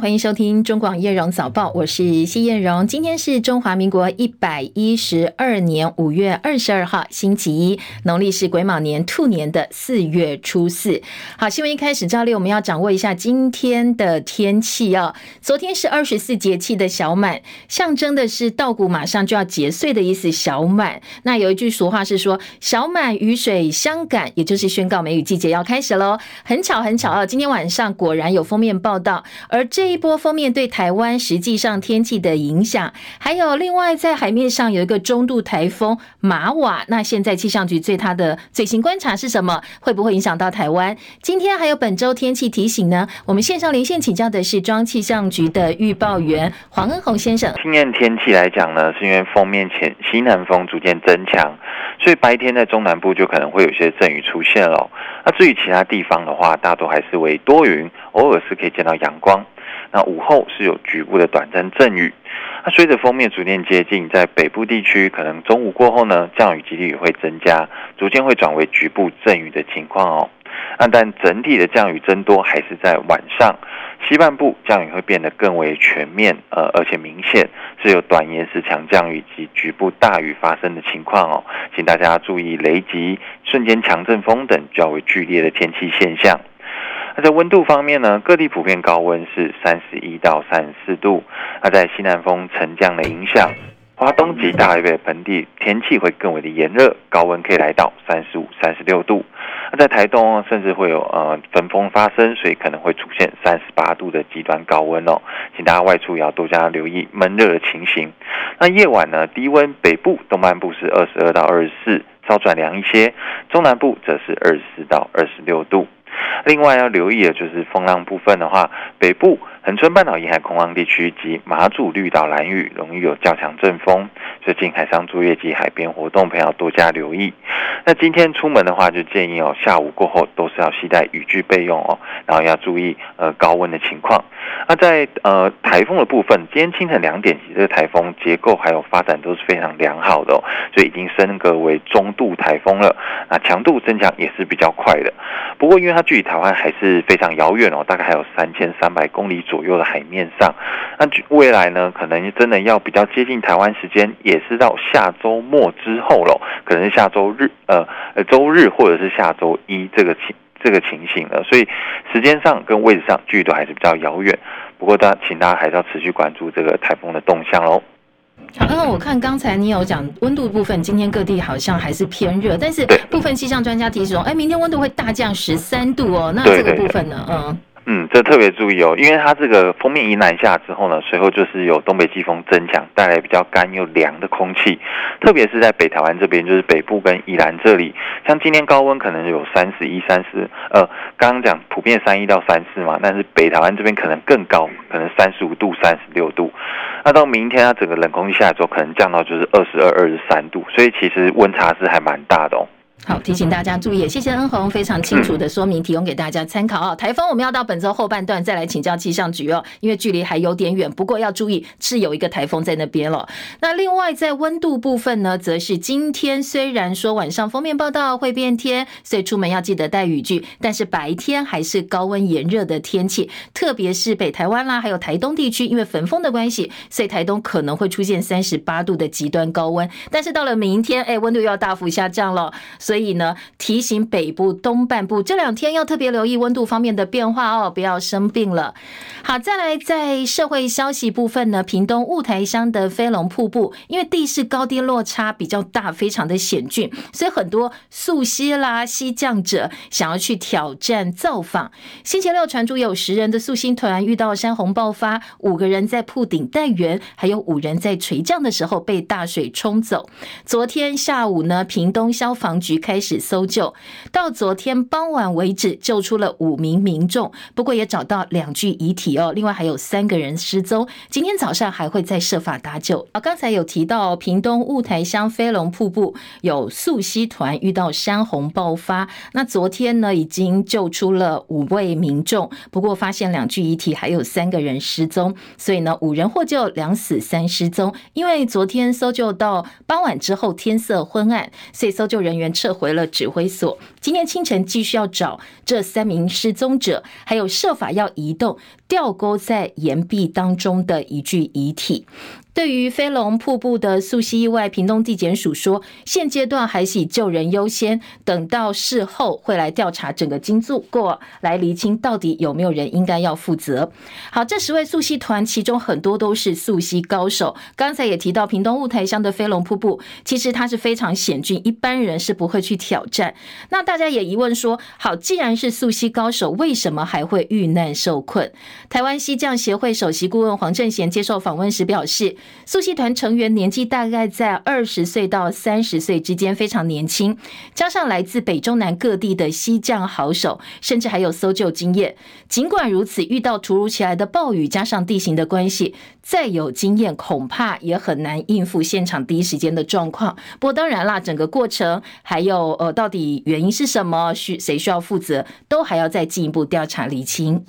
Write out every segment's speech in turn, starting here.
欢迎收听中广叶荣早报，我是谢叶荣。今天是中华民国一百一十二年五月二十二号，星期一，农历是癸卯年兔年的四月初四。好，新闻一开始，照例我们要掌握一下今天的天气哦。昨天是二十四节气的小满，象征的是稻谷马上就要结穗的意思。小满，那有一句俗话是说“小满雨水相赶”，也就是宣告梅雨季节要开始喽。很巧，很巧啊，今天晚上果然有封面报道，而这。一波锋面对台湾实际上天气的影响，还有另外在海面上有一个中度台风玛瓦，那现在气象局对它的最新观察是什么？会不会影响到台湾？今天还有本周天气提醒呢？我们线上连线请教的是庄气象局的预报员黄恩宏先生。今天天气来讲呢，是因为风面前西南风逐渐增强，所以白天在中南部就可能会有些阵雨出现了。那至于其他地方的话，大多还是为多云，偶尔是可以见到阳光。那午后是有局部的短暂阵雨，那随着锋面逐渐接近，在北部地区可能中午过后呢，降雨几率也会增加，逐渐会转为局部阵雨的情况哦。那但整体的降雨增多还是在晚上，西半部降雨会变得更为全面，呃，而且明显是有短延时强降雨及局部大雨发生的情况哦，请大家注意雷击、瞬间强阵风等较为剧烈的天气现象。那在温度方面呢，各地普遍高温是三十一到三十四度。那在西南风沉降的影响，华东及大台北盆地天气会更为的炎热，高温可以来到三十五、三十六度。那在台东甚至会有呃焚风发生，所以可能会出现三十八度的极端高温哦，请大家外出也要多加留意闷热的情形。那夜晚呢，低温北部、东半部是二十二到二十四，稍转凉一些；中南部则是二十四到二十六度。另外要留意的就是风浪部分的话，北部恒春半岛沿海空旷地区及马祖绿岛蓝屿容易有较强阵风，最近海上作业及海边活动，朋友多加留意。那今天出门的话，就建议哦，下午过后都是要携带雨具备用哦，然后要注意呃高温的情况。那在呃台风的部分，今天清晨两点起，这个台风结构还有发展都是非常良好的哦，所以已经升格为中度台风了。那强度增强也是比较快的。不过因为它距离台湾还是非常遥远哦，大概还有三千三百公里左的海面上。那未来呢，可能真的要比较接近台湾时间，也是到下周末之后喽，可能是下周日呃呃周日或者是下周一这个情这个情形了。所以时间上跟位置上距离都还是比较遥远。不过大家请大家还是要持续关注这个台风的动向喽。好，那我看刚才你有讲温度部分，今天各地好像还是偏热，但是部分气象专家提醒说，哎，明天温度会大降十三度哦。那这个部分呢？嗯。嗯，这特别注意哦，因为它这个锋面一南下之后呢，随后就是有东北季风增强，带来比较干又凉的空气，特别是在北台湾这边，就是北部跟宜兰这里，像今天高温可能有三十一、三十，呃，刚刚讲普遍三一到三四嘛，但是北台湾这边可能更高，可能三十五度、三十六度，那到明天它整个冷空气下来之后，可能降到就是二十二、二十三度，所以其实温差是还蛮大的哦。好，提醒大家注意，谢谢恩红非常清楚的说明，提供给大家参考哦。台风我们要到本周后半段再来请教气象局哦，因为距离还有点远，不过要注意是有一个台风在那边了。那另外在温度部分呢，则是今天虽然说晚上封面报道会变天，所以出门要记得带雨具，但是白天还是高温炎热的天气，特别是北台湾啦，还有台东地区，因为焚风的关系，所以台东可能会出现三十八度的极端高温。但是到了明天，哎，温度又要大幅下降了。所以呢，提醒北部东半部这两天要特别留意温度方面的变化哦，不要生病了。好，再来在社会消息部分呢，屏东雾台乡的飞龙瀑布，因为地势高低落差比较大，非常的险峻，所以很多溯溪啦、溪降者想要去挑战造访。星期六传出有十人的溯溪团遇到山洪爆发，五个人在瀑顶待援，还有五人在垂降的时候被大水冲走。昨天下午呢，屏东消防局开始搜救，到昨天傍晚为止，救出了五名民众，不过也找到两具遗体哦。另外还有三个人失踪，今天早上还会再设法搭救。啊，刚才有提到屏东雾台乡飞龙瀑布有溯溪团遇到山洪爆发，那昨天呢已经救出了五位民众，不过发现两具遗体，还有三个人失踪，所以呢五人获救，两死三失踪。因为昨天搜救到傍晚之后天色昏暗，所以搜救人员撤。回了指挥所。今天清晨继续要找这三名失踪者，还有设法要移动吊钩在岩壁当中的一具遗体。对于飞龙瀑布的溯溪意外，屏东地检署说，现阶段还是以救人优先，等到事后会来调查整个经过，来厘清到底有没有人应该要负责。好，这十位溯溪团，其中很多都是溯溪高手。刚才也提到，屏东雾台乡的飞龙瀑布，其实它是非常险峻，一般人是不会去挑战。那大家也疑问说，好，既然是溯溪高手，为什么还会遇难受困？台湾溪降协会首席顾问黄正贤接受访问时表示。溯溪团成员年纪大概在二十岁到三十岁之间，非常年轻，加上来自北中南各地的溪降好手，甚至还有搜救经验。尽管如此，遇到突如其来的暴雨，加上地形的关系，再有经验，恐怕也很难应付现场第一时间的状况。不过当然啦，整个过程还有呃，到底原因是什么，需谁需要负责，都还要再进一步调查厘清。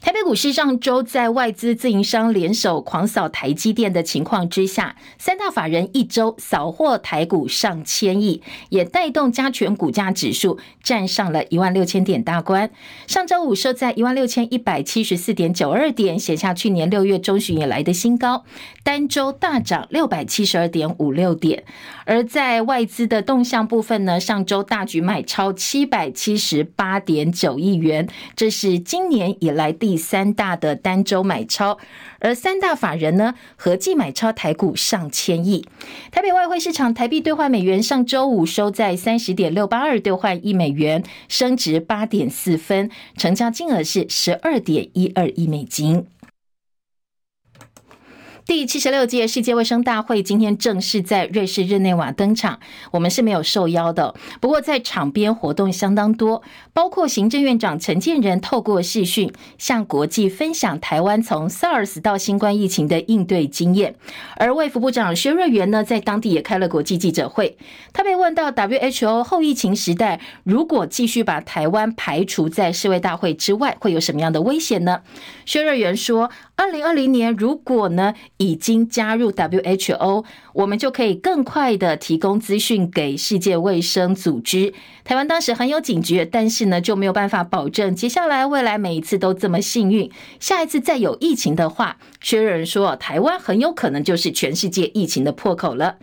台北股市上周在外资自营商联手狂扫台积电的情况之下，三大法人一周扫获台股上千亿，也带动加权股价指数站上了一万六千点大关。上周五收在一万六千一百七十四点九二点，写下去年六月中旬以来的新高，单周大涨六百七十二点五六点。而在外资的动向部分呢，上周大举买超七百七十八点九亿元，这是今年以来第第三大的单周买超，而三大法人呢合计买超台股上千亿。台北外汇市场台币兑换美元上周五收在三十点六八二兑换一美元，升值八点四分，成交金额是十二点一二亿美金。第七十六届世界卫生大会今天正式在瑞士日内瓦登场，我们是没有受邀的。不过在场边活动相当多，包括行政院长陈建仁透过视讯向国际分享台湾从 SARS 到新冠疫情的应对经验。而卫福部长薛瑞元呢，在当地也开了国际记者会，他被问到 WHO 后疫情时代，如果继续把台湾排除在世卫大会之外，会有什么样的危险呢？薛瑞元说。二零二零年，如果呢已经加入 WHO，我们就可以更快的提供资讯给世界卫生组织。台湾当时很有警觉，但是呢就没有办法保证接下来未来每一次都这么幸运。下一次再有疫情的话，薛仁说，台湾很有可能就是全世界疫情的破口了。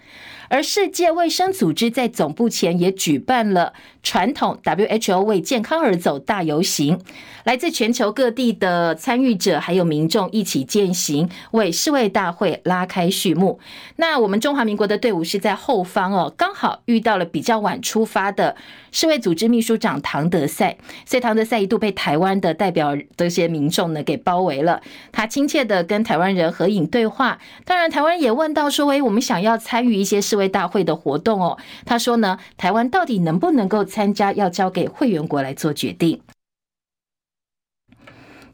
而世界卫生组织在总部前也举办了传统 WHO 为健康而走大游行，来自全球各地的参与者还有民众一起践行，为世卫大会拉开序幕。那我们中华民国的队伍是在后方哦，刚好遇到了比较晚出发的世卫组织秘书长唐德赛，所以唐德赛一度被台湾的代表这些民众呢给包围了。他亲切的跟台湾人合影对话，当然台湾也问到说：“诶，我们想要参与一些世卫大会的活动哦。”他说呢，台湾到底能不能够参加，要交给会员国来做决定。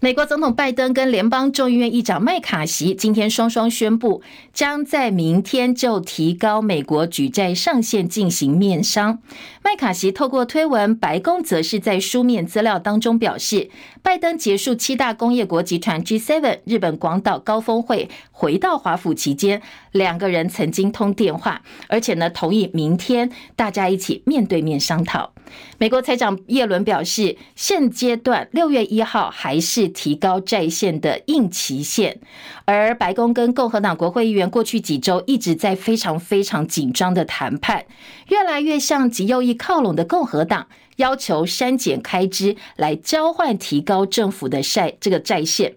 美国总统拜登跟联邦众议院议长麦卡锡今天双双宣布，将在明天就提高美国举债上限进行面商。麦卡锡透过推文，白宫则是在书面资料当中表示，拜登结束七大工业国集团 G7 日本广岛高峰会，回到华府期间，两个人曾经通电话，而且呢同意明天大家一起面对面商讨。美国财长耶伦表示，现阶段六月一号还是提高债限的硬期限，而白宫跟共和党国会议员过去几周一直在非常非常紧张的谈判，越来越向极右翼靠拢的共和党。要求删减开支来交换提高政府的债这个债限，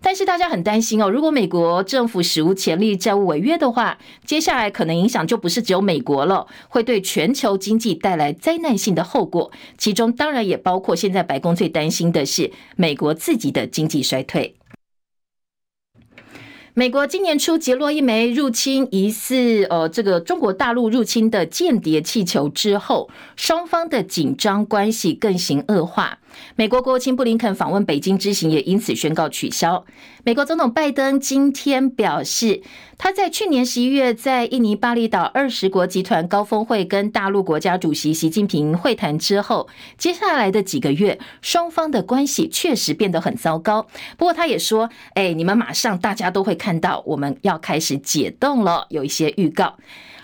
但是大家很担心哦，如果美国政府史无前例债务违约的话，接下来可能影响就不是只有美国了，会对全球经济带来灾难性的后果，其中当然也包括现在白宫最担心的是美国自己的经济衰退。美国今年初击落一枚入侵疑似呃这个中国大陆入侵的间谍气球之后，双方的紧张关系更形恶化。美国国务卿布林肯访问北京之行也因此宣告取消。美国总统拜登今天表示，他在去年十一月在印尼巴厘岛二十国集团高峰会跟大陆国家主席习近平会谈之后，接下来的几个月，双方的关系确实变得很糟糕。不过他也说，哎，你们马上大家都会看到，我们要开始解冻了，有一些预告。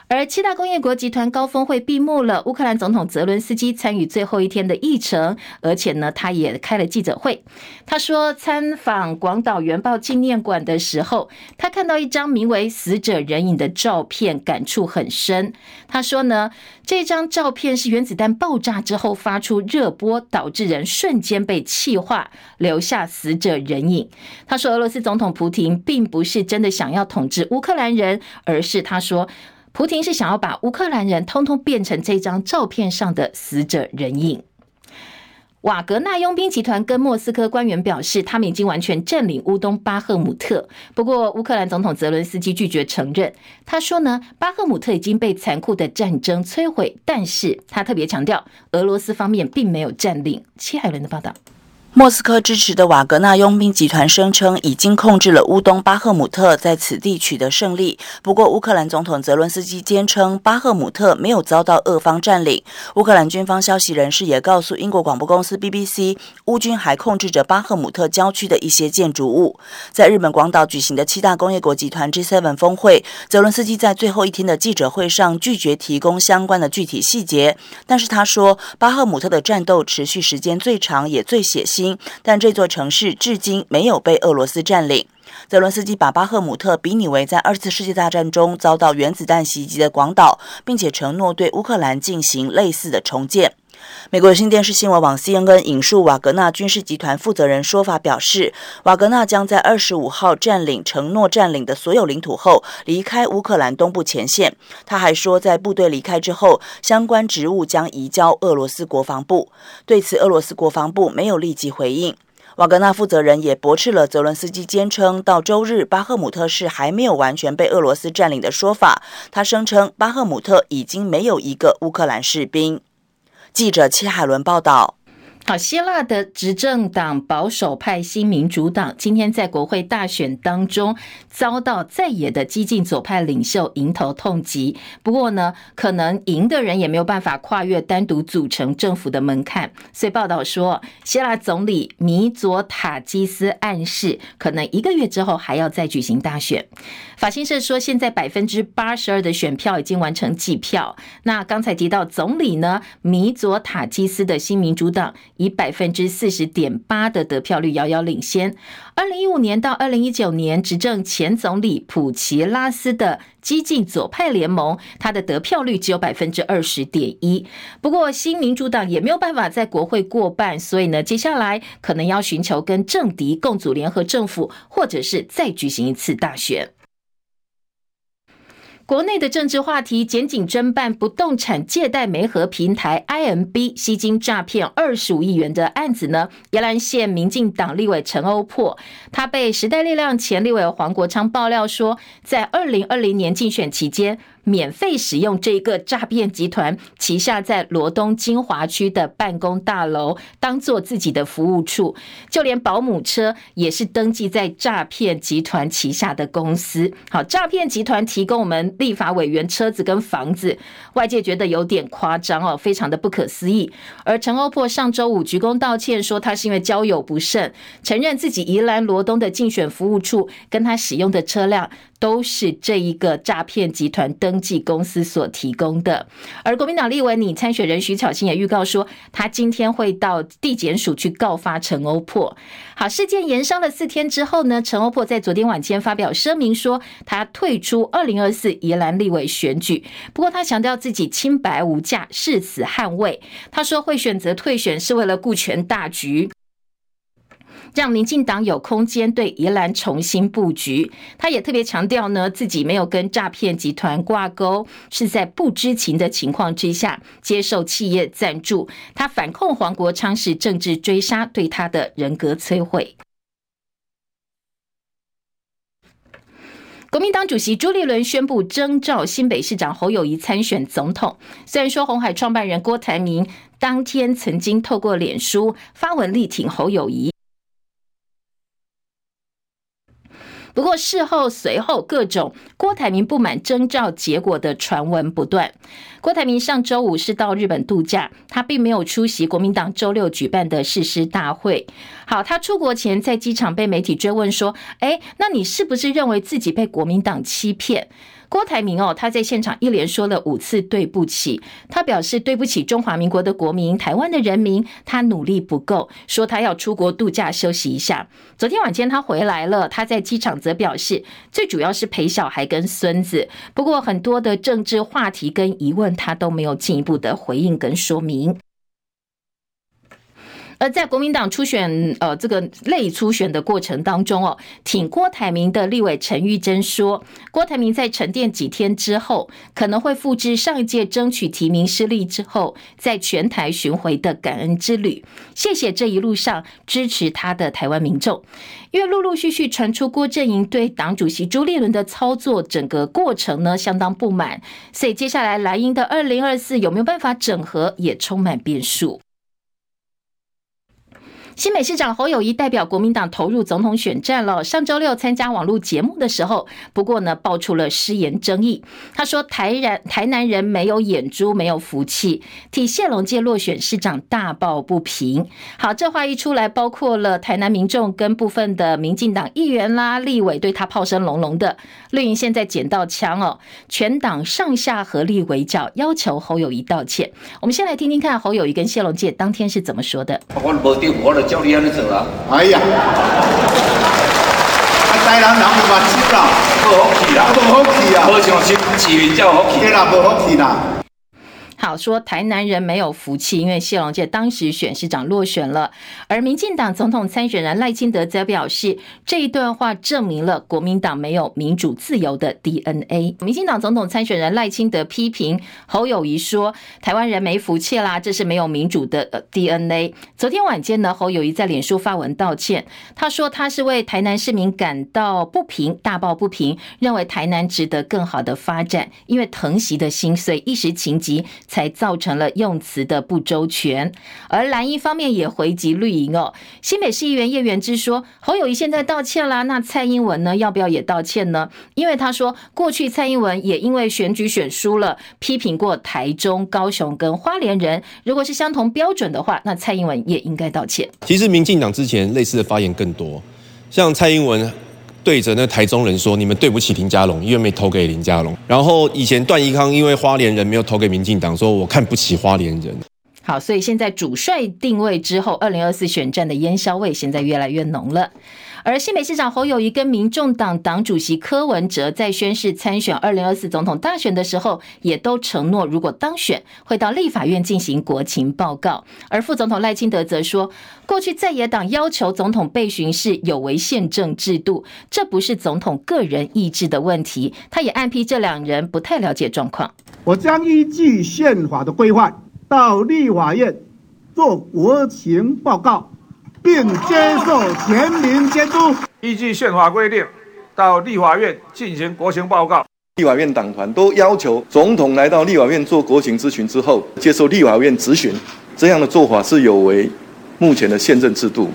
而七大工业国集团高峰会闭幕了，乌克兰总统泽伦斯基参与最后一天的议程，而且呢，他也开了记者会。他说，参访广岛原爆纪念馆的时候，他看到一张名为“死者人影”的照片，感触很深。他说呢，这张照片是原子弹爆炸之后发出热波，导致人瞬间被气化，留下死者人影。他说，俄罗斯总统普廷并不是真的想要统治乌克兰人，而是他说。普亭是想要把乌克兰人通通变成这张照片上的死者人影。瓦格纳佣兵集团跟莫斯科官员表示，他们已经完全占领乌东巴赫姆特。不过，乌克兰总统泽伦斯基拒绝承认。他说呢，巴赫姆特已经被残酷的战争摧毁，但是他特别强调，俄罗斯方面并没有占领。戚海伦的报道。莫斯科支持的瓦格纳佣兵集团声称已经控制了乌东巴赫姆特，在此地取得胜利。不过，乌克兰总统泽伦斯基坚称巴赫姆特没有遭到俄方占领。乌克兰军方消息人士也告诉英国广播公司 BBC，乌军还控制着巴赫姆特郊区的一些建筑物。在日本广岛举行的七大工业国集团 G7 峰会，泽伦斯基在最后一天的记者会上拒绝提供相关的具体细节，但是他说，巴赫姆特的战斗持续时间最长，也最血腥。但这座城市至今没有被俄罗斯占领。泽伦斯基把巴赫姆特比拟为在二次世界大战中遭到原子弹袭击的广岛，并且承诺对乌克兰进行类似的重建。美国有线电视新闻网 CNN 引述瓦格纳军事集团负责人说法表示，瓦格纳将在二十五号占领承诺占领的所有领土后离开乌克兰东部前线。他还说，在部队离开之后，相关职务将移交俄罗斯国防部。对此，俄罗斯国防部没有立即回应。瓦格纳负责人也驳斥了泽伦斯基坚称到周日巴赫姆特市还没有完全被俄罗斯占领的说法。他声称巴赫姆特已经没有一个乌克兰士兵。记者齐海伦报道。好，希腊的执政党保守派新民主党今天在国会大选当中遭到在野的激进左派领袖迎头痛击。不过呢，可能赢的人也没有办法跨越单独组成政府的门槛。所以报道说，希腊总理米佐塔基斯暗示，可能一个月之后还要再举行大选。法新社说，现在百分之八十二的选票已经完成计票。那刚才提到总理呢，米佐塔基斯的新民主党。以百分之四十点八的得票率遥遥领先。二零一五年到二零一九年执政前总理普奇拉斯的激进左派联盟，他的得票率只有百分之二十点一。不过新民主党也没有办法在国会过半，所以呢，接下来可能要寻求跟政敌共组联合政府，或者是再举行一次大选。国内的政治话题，检警侦办不动产借贷媒合平台 IMB 吸金诈骗二十五亿元的案子呢，宜兰县民进党立委陈欧珀，他被时代力量前立委黄国昌爆料说，在二零二零年竞选期间。免费使用这个诈骗集团旗下在罗东金华区的办公大楼当做自己的服务处，就连保姆车也是登记在诈骗集团旗下的公司。好，诈骗集团提供我们立法委员车子跟房子，外界觉得有点夸张哦，非常的不可思议。而陈欧珀上周五鞠躬道歉，说他是因为交友不慎，承认自己宜兰罗东的竞选服务处跟他使用的车辆。都是这一个诈骗集团登记公司所提供的。而国民党立委拟参选人徐巧芯也预告说，他今天会到地检署去告发陈欧珀。好，事件延烧了四天之后呢，陈欧珀在昨天晚间发表声明说，他退出二零二四宜兰立委选举。不过他强调自己清白无价，誓死捍卫。他说会选择退选是为了顾全大局。让民进党有空间对宜兰重新布局。他也特别强调呢，自己没有跟诈骗集团挂钩，是在不知情的情况之下接受企业赞助。他反控黄国昌是政治追杀，对他的人格摧毁。国民党主席朱立伦宣布征召新北市长侯友宜参选总统。虽然说红海创办人郭台铭当天曾经透过脸书发文力挺侯友宜。不过事后随后各种郭台铭不满征召结果的传闻不断，郭台铭上周五是到日本度假，他并没有出席国民党周六举办的誓师大会。好，他出国前在机场被媒体追问说：“哎，那你是不是认为自己被国民党欺骗？”郭台铭哦，他在现场一连说了五次对不起，他表示对不起中华民国的国民、台湾的人民，他努力不够，说他要出国度假休息一下。昨天晚间他回来了，他在机场则表示，最主要是陪小孩跟孙子，不过很多的政治话题跟疑问，他都没有进一步的回应跟说明。而在国民党初选，呃，这个类初选的过程当中哦，挺郭台铭的立委陈玉珍说，郭台铭在沉淀几天之后，可能会复制上一届争取提名失利之后，在全台巡回的感恩之旅，谢谢这一路上支持他的台湾民众。因为陆陆续续传出郭阵营对党主席朱立伦的操作整个过程呢相当不满，所以接下来蓝营的二零二四有没有办法整合，也充满变数。新北市长侯友谊代表国民党投入总统选战了。上周六参加网络节目的时候，不过呢，爆出了失言争议。他说台人台南人没有眼珠，没有福气，替谢龙介落选市长大抱不平。好，这话一出来，包括了台南民众跟部分的民进党议员啦、立委，对他炮声隆隆的。绿营现在捡到枪哦，全党上下合力围剿，要求侯友谊道歉。我们先来听听看侯友谊跟谢龙介当天是怎么说的。教你安尼做啦！哎呀，啊，台南人有目睭啦，无福气啦，无福气啊，好像是市民才有福气，对啦，无福气啦。好说，台南人没有福气，因为谢龙介当时选市长落选了。而民进党总统参选人赖清德则表示，这一段话证明了国民党没有民主自由的 DNA。民进党总统参选人赖清德批评侯友宜说，台湾人没福气啦，这是没有民主的 DNA。昨天晚间呢，侯友宜在脸书发文道歉，他说他是为台南市民感到不平，大抱不平，认为台南值得更好的发展，因为疼惜的心碎，一时情急。才造成了用词的不周全，而蓝营方面也回击绿营哦。新北市议员叶元之说，侯友宜现在道歉啦，那蔡英文呢，要不要也道歉呢？因为他说，过去蔡英文也因为选举选输了，批评过台中、高雄跟花莲人，如果是相同标准的话，那蔡英文也应该道歉。其实民进党之前类似的发言更多，像蔡英文。对着那台中人说：“你们对不起林佳龙，因为没投给林佳龙。”然后以前段宜康因为花莲人没有投给民进党，说我看不起花莲人。好，所以现在主帅定位之后，二零二四选战的烟硝味现在越来越浓了。而新北市长侯友宜跟民众党党主席柯文哲在宣誓参选二零二四总统大选的时候，也都承诺如果当选会到立法院进行国情报告。而副总统赖清德则说，过去在野党要求总统备询是有违宪政制度，这不是总统个人意志的问题。他也暗批这两人不太了解状况。我将依据宪法的规范到立法院做国情报告。并接受全民监督，依据宪法规定，到立法院进行国情报告。立法院党团都要求总统来到立法院做国情咨询之后，接受立法院质询，这样的做法是有违目前的宪政制度。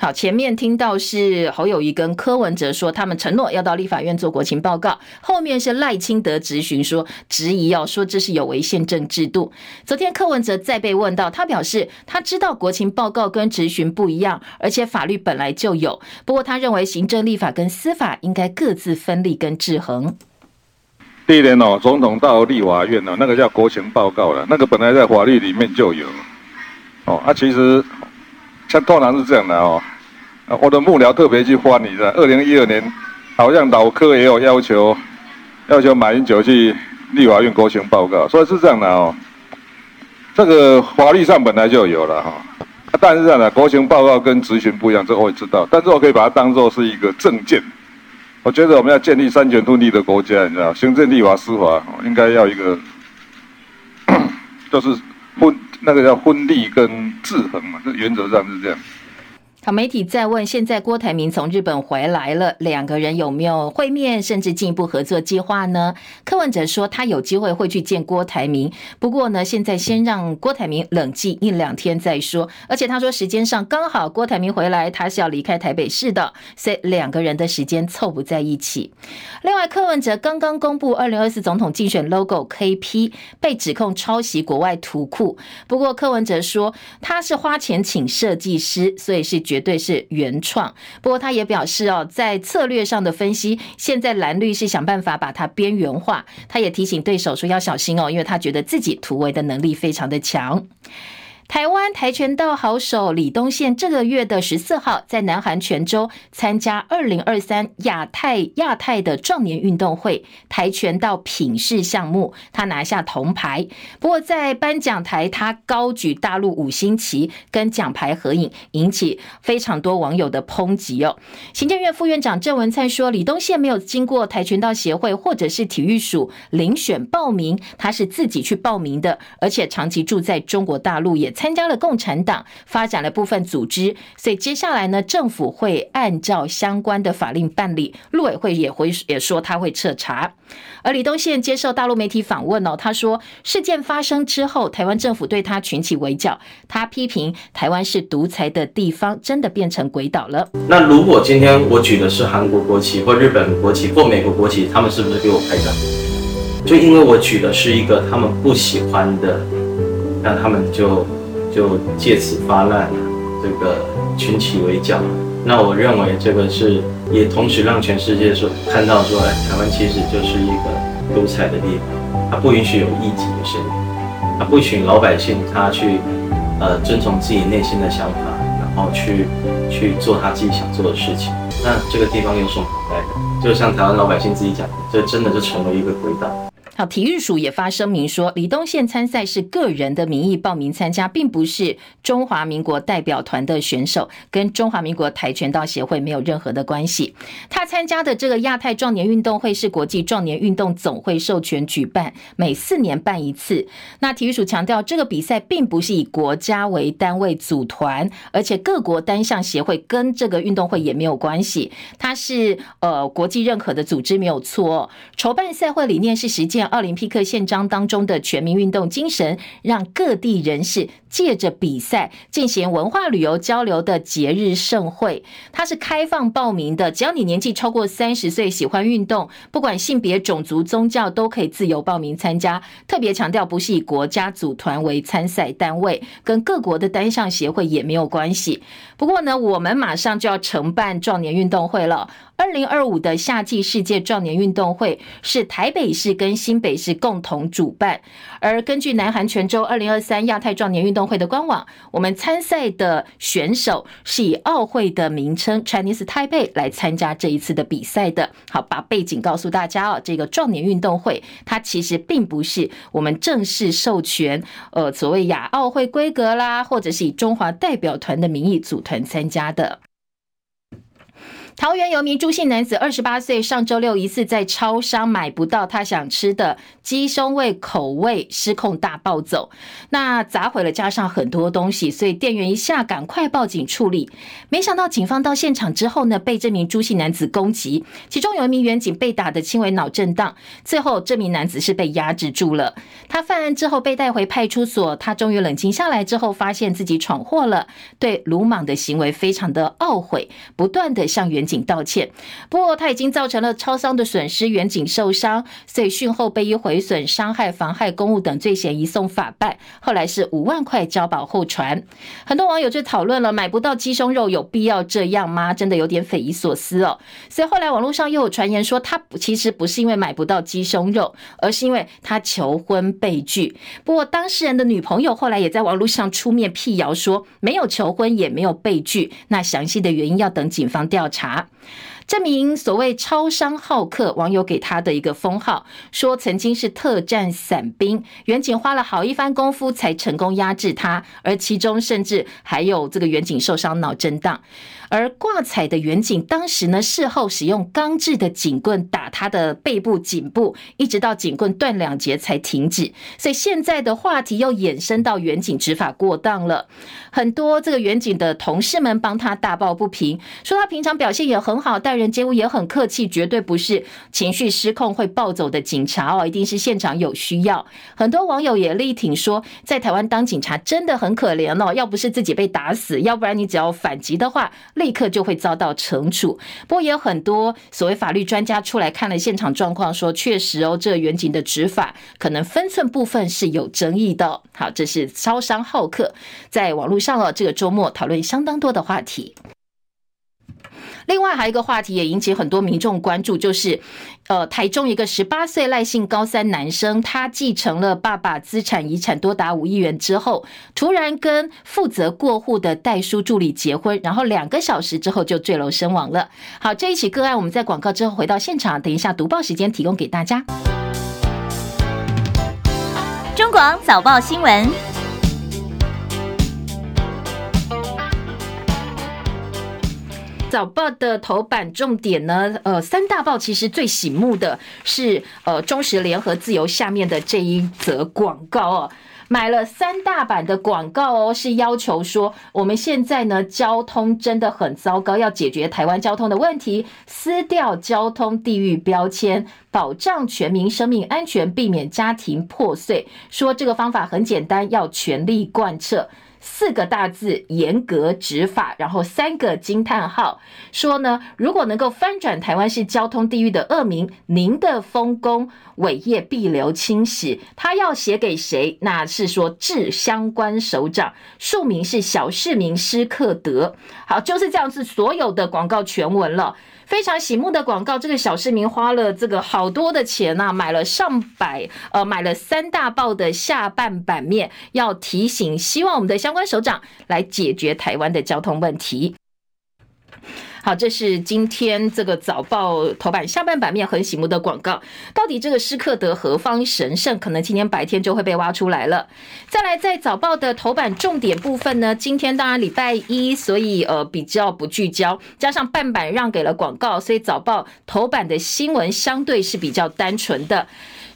好，前面听到是侯友宜跟柯文哲说他们承诺要到立法院做国情报告，后面是赖清德质询说质疑要说这是有违宪政制度。昨天柯文哲再被问到，他表示他知道国情报告跟质询不一样，而且法律本来就有，不过他认为行政立法跟司法应该各自分立跟制衡。第一点哦，总统到立法院呢，那个叫国情报告了，那个本来在法律里面就有。哦，啊，其实。像通常是这样的哦，我的幕僚特别去翻你的，二零一二年好像老柯也有要求，要求马英九去立法院国情报告，所以是这样的哦。这个法律上本来就有了哈，但是这样的国情报告跟质询不一样，这我也知道，但是我可以把它当做是一个证件。我觉得我们要建立三权分立的国家，你知道，行政、立法、司法应该要一个，就是婚。那个叫分立跟制衡嘛，这原则上是这样。好，媒体在问：现在郭台铭从日本回来了，两个人有没有会面，甚至进一步合作计划呢？柯文哲说他有机会会去见郭台铭，不过呢，现在先让郭台铭冷静一两天再说。而且他说时间上刚好郭台铭回来，他是要离开台北市的，所以两个人的时间凑不在一起。另外，柯文哲刚刚公布二零二四总统竞选 logo KP，被指控抄袭国外图库。不过柯文哲说他是花钱请设计师，所以是。绝绝对是原创。不过他也表示哦，在策略上的分析，现在蓝绿是想办法把它边缘化。他也提醒对手说要小心哦，因为他觉得自己突围的能力非常的强。台湾跆拳道好手李东宪这个月的十四号在南韩泉州参加二零二三亚太亚太的壮年运动会跆拳道品势项目，他拿下铜牌。不过在颁奖台，他高举大陆五星旗跟奖牌合影，引起非常多网友的抨击哦。行政院副院长郑文灿说，李东宪没有经过跆拳道协会或者是体育署遴选报名，他是自己去报名的，而且长期住在中国大陆也。参加了共产党，发展了部分组织，所以接下来呢，政府会按照相关的法令办理，陆委会也会也说他会彻查。而李东宪接受大陆媒体访问哦，他说事件发生之后，台湾政府对他群起围剿，他批评台湾是独裁的地方，真的变成鬼岛了。那如果今天我举的是韩国国旗或日本国旗或美国国旗，他们是不是给我拍照？就因为我举的是一个他们不喜欢的，那他们就。就借此发难，这个群起围剿。那我认为这个是也同时让全世界说看到说，哎，台湾其实就是一个独裁的地方，它不允许有异己的声音，它不许老百姓他去呃遵从自己内心的想法，然后去去做他自己想做的事情。那这个地方有什么好待的？就像台湾老百姓自己讲的，这真的就成为一个鬼岛。好，体育署也发声明说，李东宪参赛是个人的名义报名参加，并不是中华民国代表团的选手，跟中华民国跆拳道协会没有任何的关系。他参加的这个亚太壮年运动会是国际壮年运动总会授权举办，每四年办一次。那体育署强调，这个比赛并不是以国家为单位组团，而且各国单项协会跟这个运动会也没有关系，它是呃国际认可的组织，没有错。筹办赛会理念是实践奥林匹克宪章当中的全民运动精神，让各地人士借着比赛进行文化旅游交流的节日盛会。它是开放报名的，只要你年纪超过三十岁，喜欢运动，不管性别、种族、宗教，都可以自由报名参加。特别强调，不是以国家组团为参赛单位，跟各国的单项协会也没有关系。不过呢，我们马上就要承办壮年运动会了。二零二五的夏季世界壮年运动会是台北市跟新北市共同主办，而根据南韩全州二零二三亚太壮年运动运动会的官网，我们参赛的选手是以奥会的名称 Chinese Taipei 来参加这一次的比赛的。好，把背景告诉大家哦，这个壮年运动会它其实并不是我们正式授权，呃，所谓亚奥会规格啦，或者是以中华代表团的名义组团参加的。桃园有名朱姓男子，二十八岁，上周六疑似在超商买不到他想吃的鸡胸味口味，失控大暴走，那砸毁了加上很多东西，所以店员一下赶快报警处理。没想到警方到现场之后呢，被这名朱姓男子攻击，其中有一名员警被打得轻微脑震荡，最后这名男子是被压制住了。他犯案之后被带回派出所，他终于冷静下来之后，发现自己闯祸了，对鲁莽的行为非常的懊悔，不断的向员警道歉，不过他已经造成了超商的损失，员警受伤，所以讯后被以毁损、伤害、妨害公务等罪嫌移送法办。后来是五万块交保候传。很多网友就讨论了：买不到鸡胸肉有必要这样吗？真的有点匪夷所思哦。所以后来网络上又有传言说，他其实不是因为买不到鸡胸肉，而是因为他求婚被拒。不过当事人的女朋友后来也在网络上出面辟谣说，没有求婚，也没有被拒。那详细的原因要等警方调查。这名所谓超商好客网友给他的一个封号，说曾经是特战伞兵，远景花了好一番功夫才成功压制他，而其中甚至还有这个远景受伤脑震荡。而挂彩的员警当时呢，事后使用钢制的警棍打他的背部、颈部，一直到警棍断两截才停止。所以现在的话题又衍生到员警执法过当了。很多这个员警的同事们帮他大抱不平，说他平常表现也很好，待人接物也很客气，绝对不是情绪失控会暴走的警察哦，一定是现场有需要。很多网友也力挺说，在台湾当警察真的很可怜哦，要不是自己被打死，要不然你只要反击的话。立刻就会遭到惩处。不过也有很多所谓法律专家出来看了现场状况，说确实哦，这远景的执法可能分寸部分是有争议的。好，这是烧伤好客在网络上哦，这个周末讨论相当多的话题。另外还有一个话题也引起很多民众关注，就是，呃，台中一个十八岁赖姓高三男生，他继承了爸爸资产遗产多达五亿元之后，突然跟负责过户的代书助理结婚，然后两个小时之后就坠楼身亡了。好，这一起个案我们在广告之后回到现场，等一下读报时间提供给大家。中广早报新闻。早报的头版重点呢，呃，三大报其实最醒目的是呃中时联合自由下面的这一则广告哦，买了三大版的广告哦，是要求说我们现在呢交通真的很糟糕，要解决台湾交通的问题，撕掉交通地域标签，保障全民生命安全，避免家庭破碎。说这个方法很简单，要全力贯彻。四个大字，严格执法，然后三个惊叹号，说呢，如果能够翻转台湾是交通地狱的恶名，您的丰功伟业必留青史。他要写给谁？那是说致相关首长，署名是小市民施克德。好，就是这样子，所有的广告全文了。非常醒目的广告，这个小市民花了这个好多的钱呐，买了上百，呃，买了三大报的下半版面，要提醒，希望我们的相关首长来解决台湾的交通问题。好，这是今天这个早报头版下半版面很醒目的广告。到底这个施克德何方神圣？可能今天白天就会被挖出来了。再来，在早报的头版重点部分呢，今天当然礼拜一，所以呃比较不聚焦，加上半版让给了广告，所以早报头版的新闻相对是比较单纯的。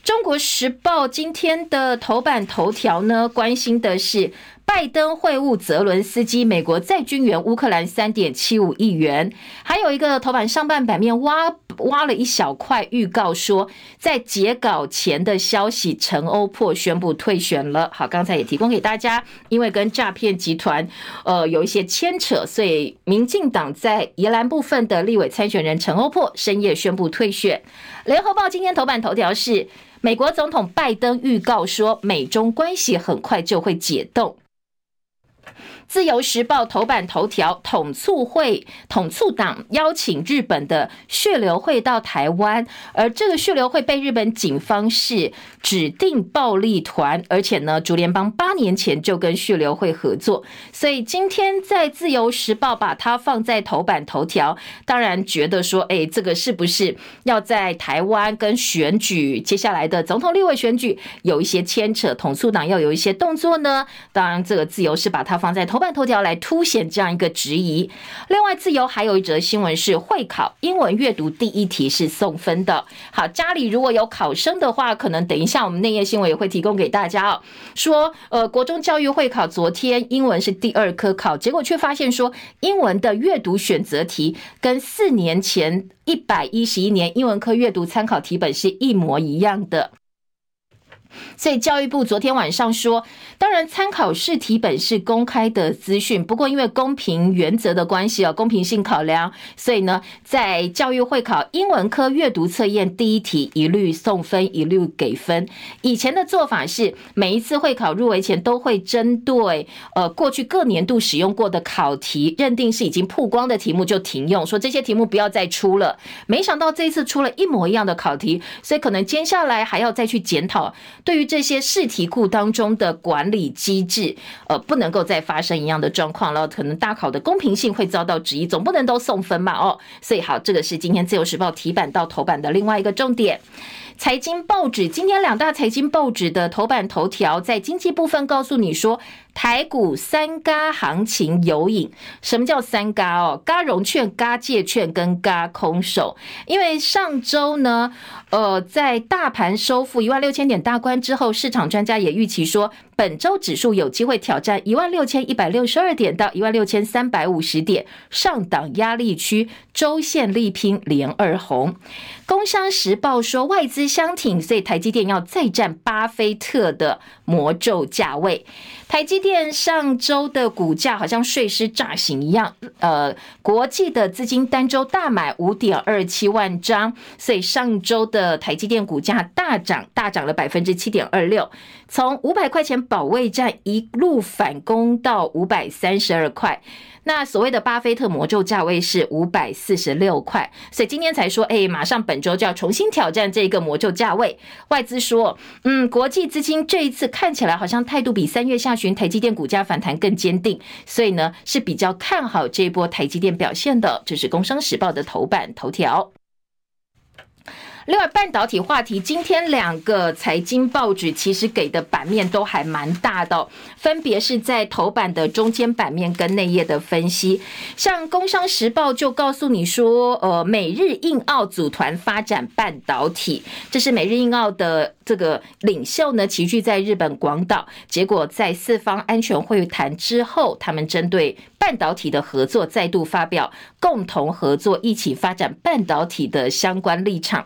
中国时报今天的头版头条呢，关心的是。拜登会晤泽伦斯基，美国再军援乌克兰三点七五亿元。还有一个头版上半版面挖挖了一小块预告，说在截稿前的消息，陈欧珀宣布退选了。好，刚才也提供给大家，因为跟诈骗集团呃有一些牵扯，所以民进党在宜兰部分的立委参选人陈欧珀深夜宣布退选。联合报今天头版头条是美国总统拜登预告说，美中关系很快就会解冻。自由时报头版头条：统促会、统促党邀请日本的血流会到台湾，而这个血流会被日本警方是指定暴力团，而且呢，竹联帮八年前就跟血流会合作，所以今天在自由时报把它放在头版头条，当然觉得说，哎，这个是不是要在台湾跟选举接下来的总统、立委选举有一些牵扯？统促党要有一些动作呢？当然，这个自由是把它放在头。头版头条来凸显这样一个质疑。另外，自由还有一则新闻是会考英文阅读第一题是送分的。好，家里如果有考生的话，可能等一下我们内页新闻也会提供给大家哦。说，呃，国中教育会考昨天英文是第二科考，结果却发现说英文的阅读选择题跟四年前一百一十一年英文科阅读参考题本是一模一样的。所以教育部昨天晚上说，当然参考试题本是公开的资讯，不过因为公平原则的关系啊，公平性考量，所以呢，在教育会考英文科阅读测验第一题一律送分，一律给分。以前的做法是，每一次会考入围前都会针对呃过去各年度使用过的考题，认定是已经曝光的题目就停用，说这些题目不要再出了。没想到这一次出了一模一样的考题，所以可能接下来还要再去检讨。对于这些试题库当中的管理机制，呃，不能够再发生一样的状况了，可能大考的公平性会遭到质疑，总不能都送分嘛，哦，所以好，这个是今天自由时报题版到头版的另外一个重点。财经报纸今天两大财经报纸的头版头条，在经济部分告诉你说，台股三轧行情有影。什么叫三轧哦？轧融券、轧借券跟轧空手。因为上周呢，呃，在大盘收复一万六千点大关之后，市场专家也预期说，本周指数有机会挑战一万六千一百六十二点到一万六千三百五十点上档压力区，周线力拼连二红。工商时报说外资相挺，所以台积电要再战巴菲特的魔咒价位。台积电上周的股价好像睡狮乍醒一样，呃，国际的资金单周大买五点二七万张，所以上周的台积电股价大涨，大涨了百分之七点二六，从五百块钱保卫战一路反攻到五百三十二块。那所谓的巴菲特魔咒价位是五百四十六块，所以今天才说，哎，马上本周就要重新挑战这个魔咒价位。外资说，嗯，国际资金这一次看起来好像态度比三月下旬台积电股价反弹更坚定，所以呢是比较看好这一波台积电表现的。这是《工商时报》的头版头条。另外，半导体话题，今天两个财经报纸其实给的版面都还蛮大的，分别是在头版的中间版面跟内页的分析。像《工商时报》就告诉你说，呃，美日印澳组团发展半导体，这是美日印澳的这个领袖呢齐聚在日本广岛，结果在四方安全会谈之后，他们针对半导体的合作再度发表共同合作、一起发展半导体的相关立场。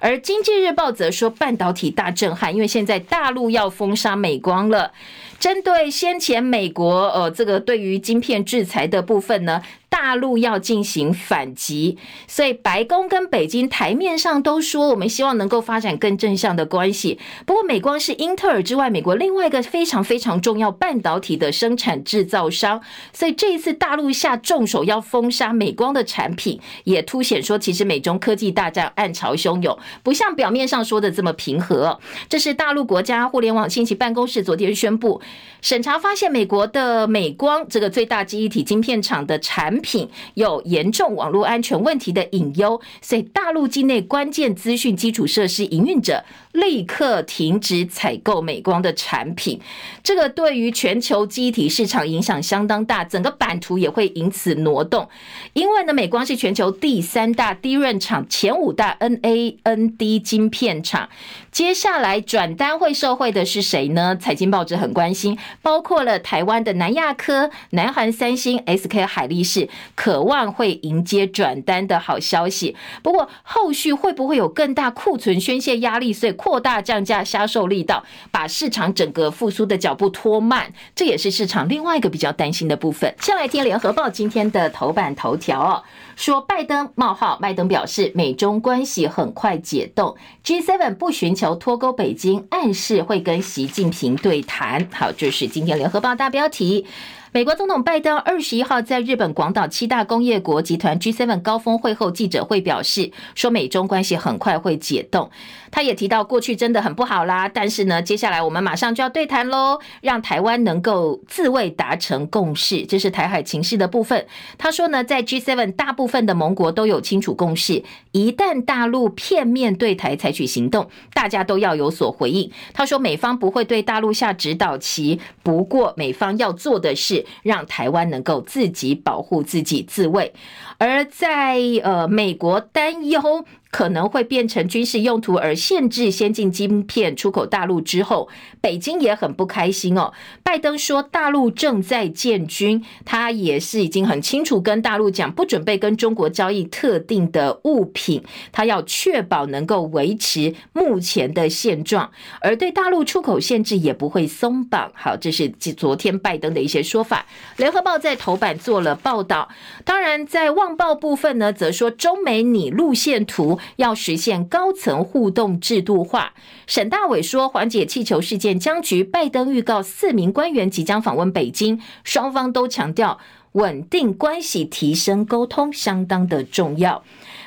而经济日报则说，半导体大震撼，因为现在大陆要封杀美光了。针对先前美国呃这个对于晶片制裁的部分呢，大陆要进行反击，所以白宫跟北京台面上都说，我们希望能够发展更正向的关系。不过，美光是英特尔之外，美国另外一个非常非常重要半导体的生产制造商，所以这一次大陆下重手要封杀美光的产品，也凸显说，其实美中科技大战暗潮汹涌，不像表面上说的这么平和。这是大陆国家互联网信息办公室昨天宣布，审查发现美国的美光这个最大记忆体晶片厂的产品。有严重网络安全问题的隐忧，所以大陆境内关键资讯基础设施营运者立刻停止采购美光的产品。这个对于全球机体市场影响相当大，整个版图也会因此挪动。因为呢，美光是全球第三大 DRAM 厂，前五大 NAND 晶片厂。接下来转单会受惠的是谁呢？财经报纸很关心，包括了台湾的南亚科、南韩三星、SK 海力士，渴望会迎接转单的好消息。不过后续会不会有更大库存宣泄压力，所以扩大降价销售力道，把市场整个复苏的脚步拖慢？这也是市场另外一个比较担心的部分。先来听联合报今天的头版头条哦，说拜登冒号，拜登表示美中关系很快解冻，G7 不寻求。脱钩北京，暗示会跟习近平对谈。好，这是今天联合报大标题。美国总统拜登二十一号在日本广岛七大工业国集团 G7 高峰会后记者会表示，说美中关系很快会解冻。他也提到过去真的很不好啦，但是呢，接下来我们马上就要对谈喽，让台湾能够自卫达成共识，这是台海情势的部分。他说呢，在 G7 大部分的盟国都有清楚共识，一旦大陆片面对台采取行动，大家都要有所回应。他说美方不会对大陆下指导棋，不过美方要做的是。让台湾能够自己保护自己、自卫，而在呃，美国担忧。可能会变成军事用途而限制先进晶片出口大陆之后，北京也很不开心哦。拜登说大陆正在建军，他也是已经很清楚跟大陆讲，不准备跟中国交易特定的物品，他要确保能够维持目前的现状，而对大陆出口限制也不会松绑。好，这是昨天拜登的一些说法。联合报在头版做了报道，当然在旺报部分呢，则说中美拟路线图。要实现高层互动制度化，沈大伟说缓解气球事件僵局。拜登预告四名官员即将访问北京，双方都强调稳定关系、提升沟通相当的重要。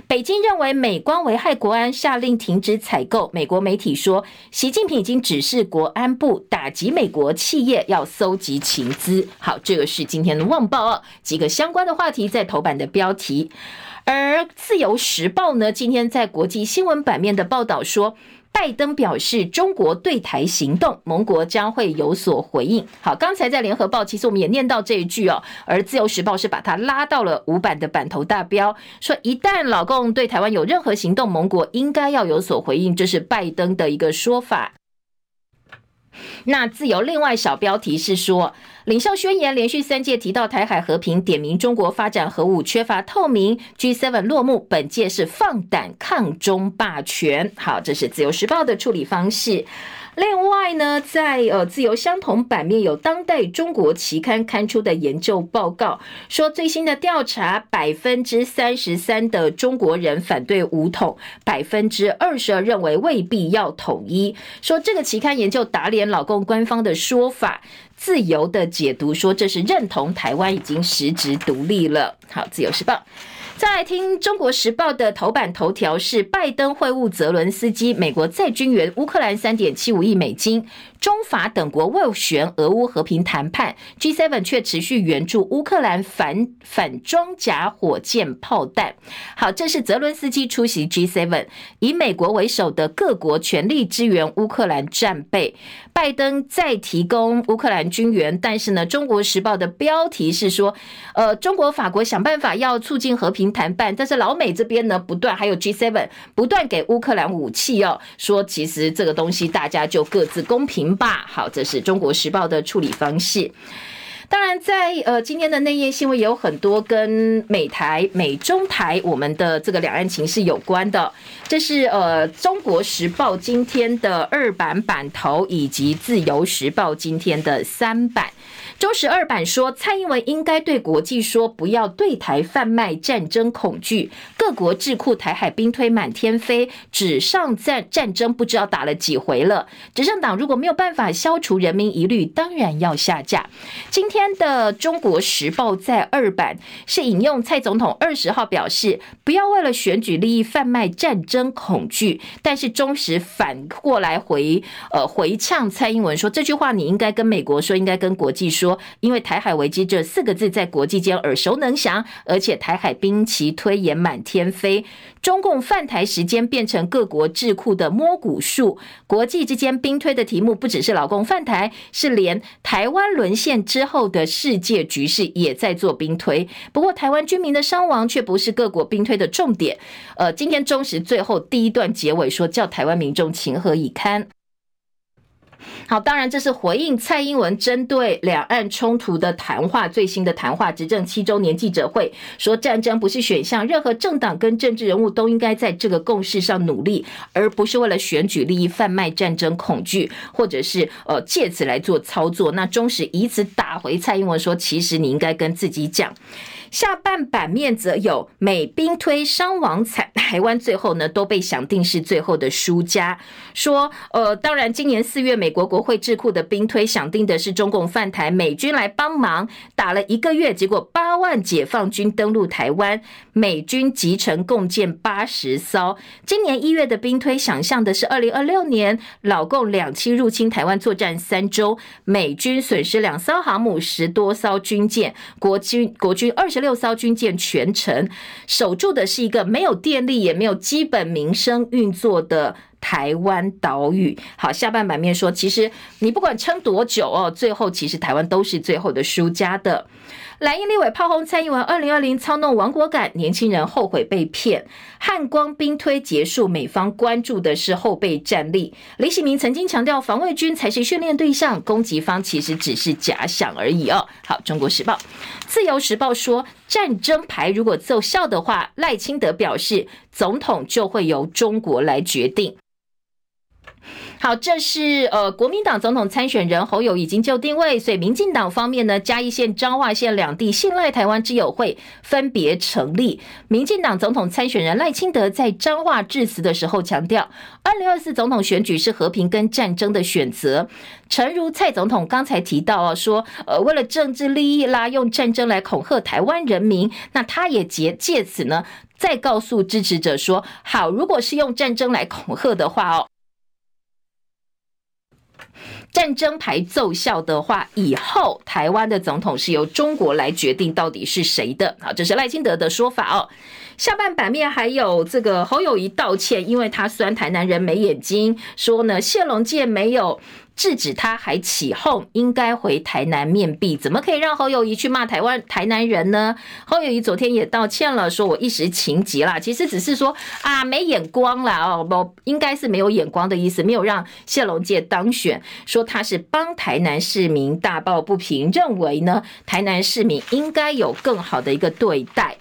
北京认为美光危害国安，下令停止采购。美国媒体说，习近平已经指示国安部打击美国企业要搜集情资。好，这个是今天的《旺报》哦，几个相关的话题在头版的标题。而《自由时报》呢，今天在国际新闻版面的报道说。拜登表示，中国对台行动，盟国将会有所回应。好，刚才在联合报，其实我们也念到这一句哦，而自由时报是把它拉到了五版的版头大标，说一旦老共对台湾有任何行动，盟国应该要有所回应，这是拜登的一个说法。那自由另外小标题是说，领袖宣言连续三届提到台海和平，点名中国发展核武缺乏透明。G7 落幕，本届是放胆抗中霸权。好，这是自由时报的处理方式。另外呢，在呃自由相同版面有当代中国期刊刊出的研究报告，说最新的调查，百分之三十三的中国人反对武统，百分之二十二认为未必要统一。说这个期刊研究打脸老共官方的说法，自由的解读说这是认同台湾已经实质独立了。好，自由时报。再来听《中国时报》的头版头条是拜登会晤泽伦斯基，美国再军援乌克兰三点七五亿美金。中法等国斡旋俄乌和平谈判，G7 却持续援助乌克兰反反装甲火箭炮弹。好，这是泽伦斯基出席 G7，以美国为首的各国全力支援乌克兰战备。拜登再提供乌克兰军援，但是呢，《中国时报》的标题是说，呃，中国、法国想办法要促进和平谈判，但是老美这边呢，不断还有 G7 不断给乌克兰武器哦，说其实这个东西大家就各自公平。吧，好，这是中国时报的处理方式。当然在，在呃今天的内页新闻也有很多跟美台、美中台我们的这个两岸情势有关的。这是呃中国时报今天的二版版头，以及自由时报今天的三版。中时二版说，蔡英文应该对国际说，不要对台贩卖战争恐惧。各国智库台海兵推满天飞，纸上战战争不知道打了几回了。执政党如果没有办法消除人民疑虑，当然要下架。今天的中国时报在二版是引用蔡总统二十号表示，不要为了选举利益贩卖战争恐惧。但是中时反过来回呃回呛蔡英文说，这句话你应该跟美国说，应该跟国际说。因为台海危机这四个字在国际间耳熟能详，而且台海兵棋推演满天飞，中共犯台时间变成各国智库的摸骨术，国际之间兵推的题目不只是老共犯台，是连台湾沦陷之后的世界局势也在做兵推。不过台湾军民的伤亡却不是各国兵推的重点。呃，今天中时最后第一段结尾说，叫台湾民众情何以堪。好，当然这是回应蔡英文针对两岸冲突的谈话，最新的谈话，执政七周年记者会说，战争不是选项，任何政党跟政治人物都应该在这个共识上努力，而不是为了选举利益贩卖战争恐惧，或者是呃借此来做操作。那中时以此打回蔡英文说，其实你应该跟自己讲。下半版面则有美兵推伤亡惨，台湾最后呢都被想定是最后的输家。说，呃，当然今年四月美国国会智库的兵推想定的是中共犯台，美军来帮忙打了一个月，结果八万解放军登陆台湾，美军集成共建八十艘。今年一月的兵推想象的是二零二六年老共两栖入侵台湾作战三周，美军损失两艘航母十多艘军舰，国军国军二十。六艘军舰全程守住的是一个没有电力也没有基本民生运作的台湾岛屿。好，下半版面说，其实你不管撑多久哦，最后其实台湾都是最后的输家的。蓝营立委炮轰蔡英文，二零二零操弄亡国感，年轻人后悔被骗。汉光兵推结束，美方关注的是后备战力。李喜明曾经强调，防卫军才是训练对象，攻击方其实只是假想而已哦。好，中国时报、自由时报说，战争牌如果奏效的话，赖清德表示，总统就会由中国来决定。好，这是呃国民党总统参选人侯友已经就定位，所以民进党方面呢，嘉义县、彰化县两地信赖台湾之友会分别成立。民进党总统参选人赖清德在彰化致辞的时候强调，二零二四总统选举是和平跟战争的选择。诚如蔡总统刚才提到啊，说呃为了政治利益啦，用战争来恐吓台湾人民，那他也借借此呢，再告诉支持者说，好，如果是用战争来恐吓的话哦。战争牌奏效的话，以后台湾的总统是由中国来决定到底是谁的。好，这是赖清德的说法哦。下半版面还有这个侯友谊道歉，因为他酸台南人没眼睛，说呢谢龙介没有。制止他还起哄，应该回台南面壁，怎么可以让侯友宜去骂台湾台南人呢？侯友宜昨天也道歉了，说我一时情急啦，其实只是说啊没眼光啦哦，不应该是没有眼光的意思，没有让谢龙介当选，说他是帮台南市民大抱不平，认为呢台南市民应该有更好的一个对待。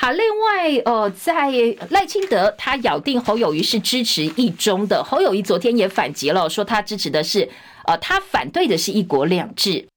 好，另外，呃，在赖清德他咬定侯友谊是支持一中的，侯友谊昨天也反击了，说他支持的是，呃，他反对的是一国两制。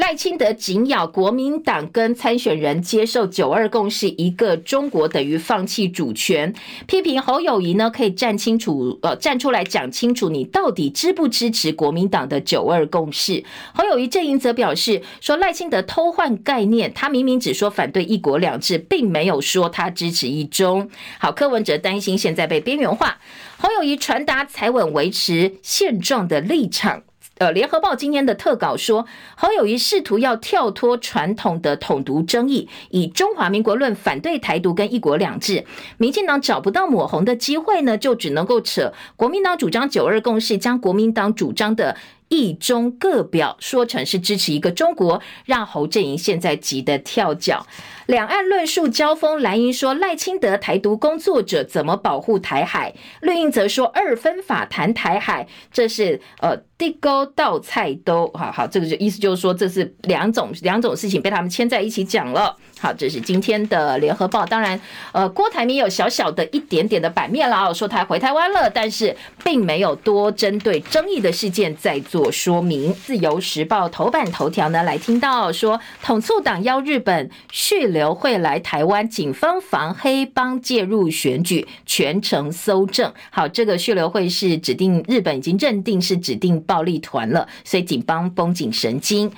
赖清德紧咬国民党跟参选人接受九二共识，一个中国等于放弃主权，批评侯友宜呢可以站清楚，呃，站出来讲清楚，你到底支不支持国民党的九二共识？侯友宜阵营则表示说赖清德偷换概念，他明明只说反对一国两制，并没有说他支持一中。好，柯文哲担心现在被边缘化，侯友宜传达才稳维持现状的立场。呃，联合报今天的特稿说，侯友谊试图要跳脱传统的统独争议，以中华民国论反对台独跟一国两制。民进党找不到抹红的机会呢，就只能够扯国民党主张九二共识，将国民党主张的一中各表说成是支持一个中国，让侯阵营现在急得跳脚。两岸论述交锋，蓝营说赖清德台独工作者怎么保护台海？绿营则说二分法谈台海，这是呃地沟倒菜兜，好好，这个就意思就是说这是两种两种事情被他们牵在一起讲了。好，这是今天的联合报。当然，呃，郭台铭有小小的一点点的版面了，说他回台湾了，但是并没有多针对争议的事件在做说明。自由时报头版头条呢，来听到说统促党邀日本续留。刘会来台湾，警方防黑帮介入选举，全程搜证。好，这个血流会是指定日本已经认定是指定暴力团了，所以警方绷紧神经。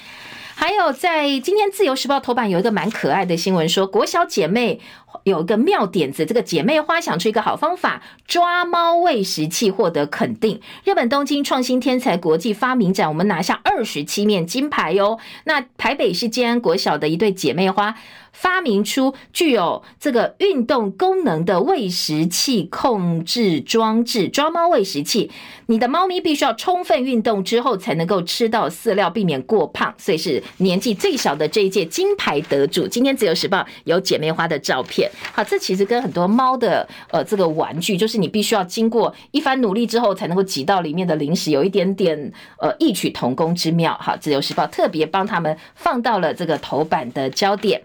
还有在今天自由时报头版有一个蛮可爱的新闻，说国小姐妹。有一个妙点子，这个姐妹花想出一个好方法，抓猫喂食器获得肯定。日本东京创新天才国际发明展，我们拿下二十七面金牌哟。那台北市建安国小的一对姐妹花发明出具有这个运动功能的喂食器控制装置，抓猫喂食器。你的猫咪必须要充分运动之后才能够吃到饲料，避免过胖。所以是年纪最小的这一届金牌得主。今天自由时报有姐妹花的照片。好，这其实跟很多猫的呃这个玩具，就是你必须要经过一番努力之后，才能够挤到里面的零食，有一点点呃异曲同工之妙。好，自由时报特别帮他们放到了这个头版的焦点。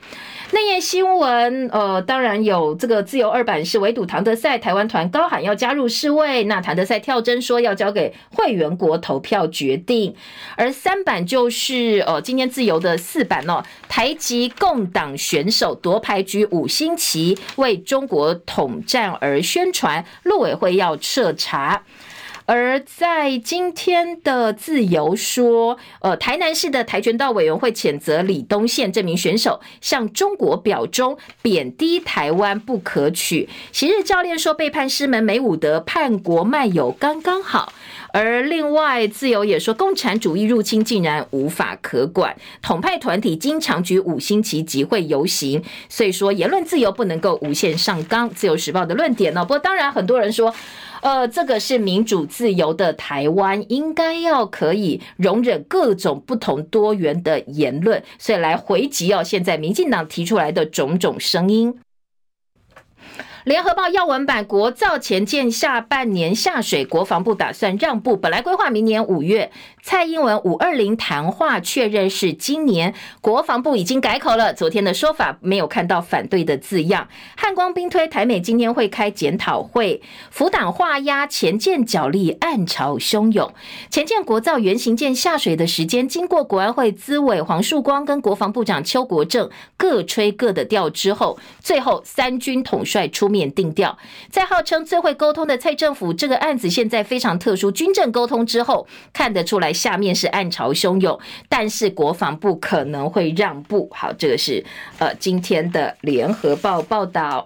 内页新闻，呃，当然有这个自由二版是围堵唐德赛，台湾团高喊要加入世卫，那唐德赛跳针说要交给会员国投票决定。而三版就是呃今天自由的四版哦，台籍共党选手夺牌局五星旗为中国统战而宣传，陆委会要彻查。而在今天的自由说，呃，台南市的跆拳道委员会谴责李东宪这名选手向中国表忠，贬低台湾不可取。昔日教练说背叛师门没武德，叛国卖友刚刚好。而另外自由也说，共产主义入侵竟然无法可管，统派团体经常举五星旗集会游行，所以说言论自由不能够无限上纲。自由时报的论点呢？不过当然很多人说。呃，这个是民主自由的台湾，应该要可以容忍各种不同多元的言论，所以来回击哦，现在民进党提出来的种种声音。联合报要闻版国造前舰下半年下水，国防部打算让步，本来规划明年五月。蔡英文五二零谈话确认是今年，国防部已经改口了。昨天的说法没有看到反对的字样。汉光兵推台美今天会开检讨会，辅党画押前舰角力暗潮汹涌。前舰国造原型舰下水的时间，经过国安会资委黄树光跟国防部长邱国正各吹各的调之后，最后三军统帅出面定调。在号称最会沟通的蔡政府，这个案子现在非常特殊，军政沟通之后看得出来。下面是暗潮汹涌，但是国防部可能会让步。好，这个是呃今天的联合报报道。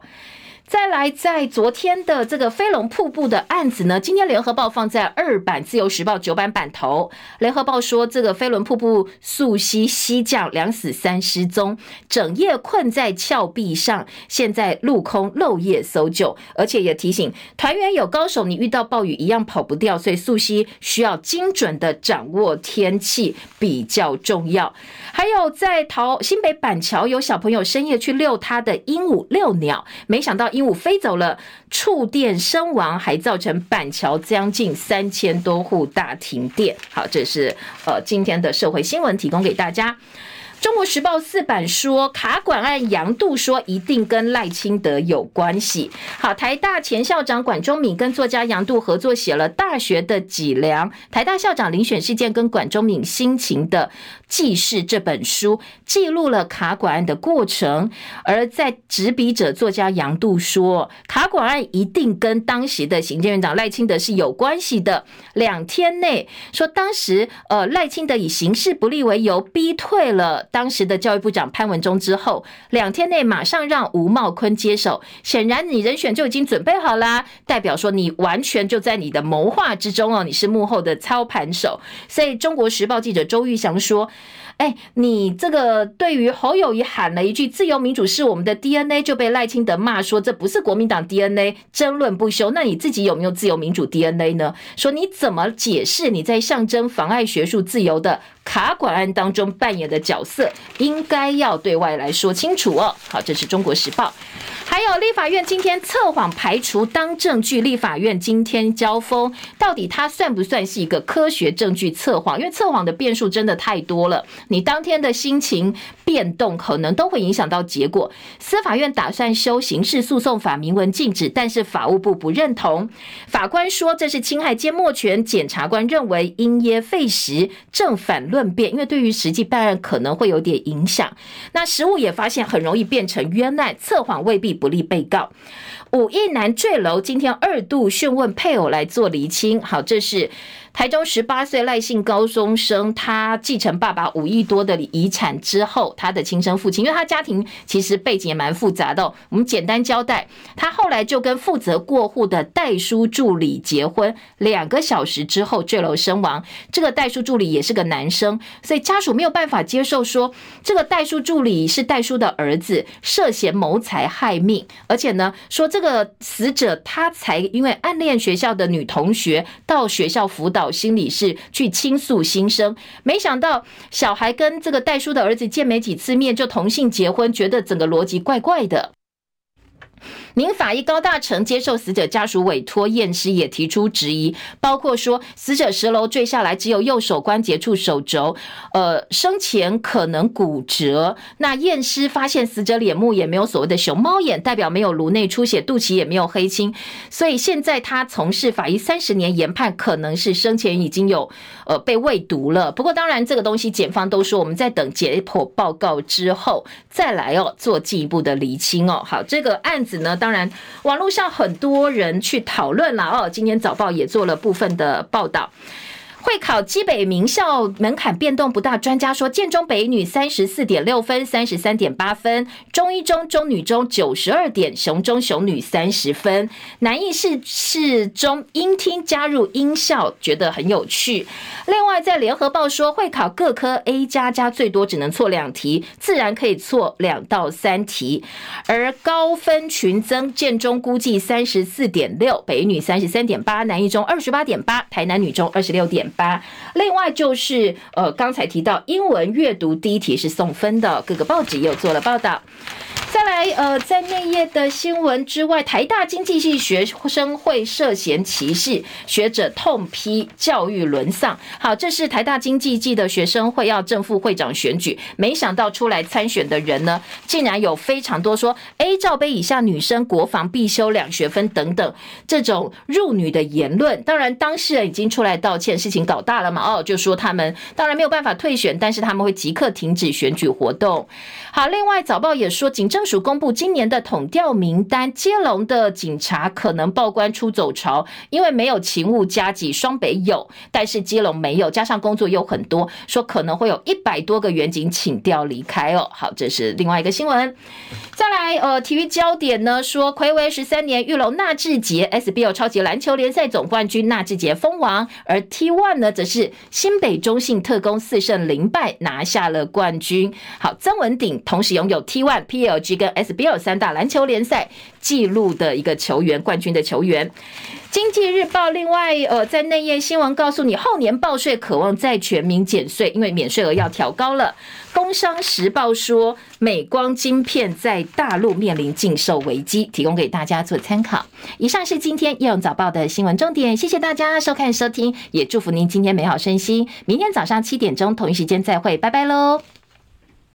再来，在昨天的这个飞龙瀑布的案子呢，今天联合报放在二版，自由时报九版版头。联合报说，这个飞龙瀑布溯溪溪降两死三失踪，整夜困在峭壁上，现在陆空漏夜搜救，而且也提醒团员有高手，你遇到暴雨一样跑不掉，所以溯溪需要精准的掌握天气比较重要。还有在桃新北板桥，有小朋友深夜去遛他的鹦鹉遛鸟，没想到鹦飞走了，触电身亡，还造成板桥将近三千多户大停电。好，这是呃今天的社会新闻，提供给大家。中国时报四版说，卡管案杨度说一定跟赖清德有关系。好，台大前校长管中闵跟作家杨度合作写了《大学的脊梁》，台大校长遴选事件跟管中闵心情的记事这本书，记录了卡管案的过程。而在执笔者作家杨度说，卡管案一定跟当时的行政院长赖清德是有关系的。两天内说，当时呃赖清德以行事不利为由逼退了。当时的教育部长潘文忠之后，两天内马上让吴茂坤接手，显然你人选就已经准备好啦，代表说你完全就在你的谋划之中哦，你是幕后的操盘手。所以，中国时报记者周玉祥说。哎，你这个对于侯友谊喊了一句“自由民主是我们的 DNA”，就被赖清德骂说这不是国民党 DNA，争论不休。那你自己有没有自由民主 DNA 呢？说你怎么解释你在象征妨碍学术自由的卡管案当中扮演的角色？应该要对外来说清楚哦。好，这是中国时报。还有立法院今天测谎排除当证据，立法院今天交锋，到底它算不算是一个科学证据测谎？因为测谎的变数真的太多了，你当天的心情变动可能都会影响到结果。司法院打算修刑事诉讼法，明文禁止，但是法务部不认同。法官说这是侵害缄默权，检察官认为因噎废食，正反论辩，因为对于实际办案可能会有点影响。那实务也发现很容易变成冤案，测谎未必。不利被告，五亿男坠楼，今天二度讯问配偶来做厘清。好，这是。台中十八岁赖姓高中生，他继承爸爸五亿多的遗产之后，他的亲生父亲，因为他家庭其实背景也蛮复杂的，我们简单交代，他后来就跟负责过户的代书助理结婚，两个小时之后坠楼身亡。这个代书助理也是个男生，所以家属没有办法接受说这个代书助理是代书的儿子，涉嫌谋财害命，而且呢说这个死者他才因为暗恋学校的女同学到学校辅导。找心理师去倾诉心声，没想到小孩跟这个代叔的儿子见没几次面就同性结婚，觉得整个逻辑怪怪的。民法医高大成接受死者家属委托验尸，也提出质疑，包括说死者十楼坠下来只有右手关节处手肘，呃，生前可能骨折。那验尸发现死者脸目也没有所谓的熊猫眼，代表没有颅内出血，肚脐也没有黑青。所以现在他从事法医三十年，研判可能是生前已经有呃被喂毒了。不过当然这个东西检方都说我们在等解剖报告之后再来哦做进一步的厘清哦。好，这个案子呢。当然，网络上很多人去讨论了哦。今天早报也做了部分的报道。会考基北名校门槛变动不大，专家说建中北女三十四点六分，三十三点八分；中一中、中女中九十二点，雄中雄女三十分。南义市市中英厅加入音校，觉得很有趣。另外，在联合报说会考各科 A 加加最多只能错两题，自然可以错两到三题。而高分群增，建中估计三十四点六，北女三十三点八，南一中二十八点八，台南女中二十六点八。另外就是呃，刚才提到英文阅读第一题是送分的，各个报纸又做了报道。再来，呃，在内页的新闻之外，台大经济系学生会涉嫌歧视，学者痛批教育沦丧。好，这是台大经济系的学生会要正副会长选举，没想到出来参选的人呢，竟然有非常多说 A 罩杯以下女生国防必修两学分等等这种入女的言论。当然，当事人已经出来道歉，事情搞大了嘛？哦，就说他们当然没有办法退选，但是他们会即刻停止选举活动。好，另外早报也说，警政署公布今年的统调名单，接龙的警察可能报关出走潮，因为没有勤务加急，双北有，但是接龙没有，加上工作又很多，说可能会有一百多个远警请调离开哦。好，这是另外一个新闻。再来，呃，体育焦点呢，说魁违十三年，玉龙纳智捷 SBL 超级篮球联赛总冠军纳智捷封王，而 T One 呢，则是新北中信特攻四胜零败拿下了冠军。好，曾文鼎。同时拥有 T One、PLG 跟 SBL 三大篮球联赛纪录的一个球员，冠军的球员。经济日报另外呃，在内页新闻告诉你，后年报税渴望再全民减税，因为免税额要调高了。工商时报说，美光晶片在大陆面临禁售危机，提供给大家做参考。以上是今天《夜用早报》的新闻重点，谢谢大家收看收听，也祝福您今天美好身心。明天早上七点钟同一时间再会，拜拜喽。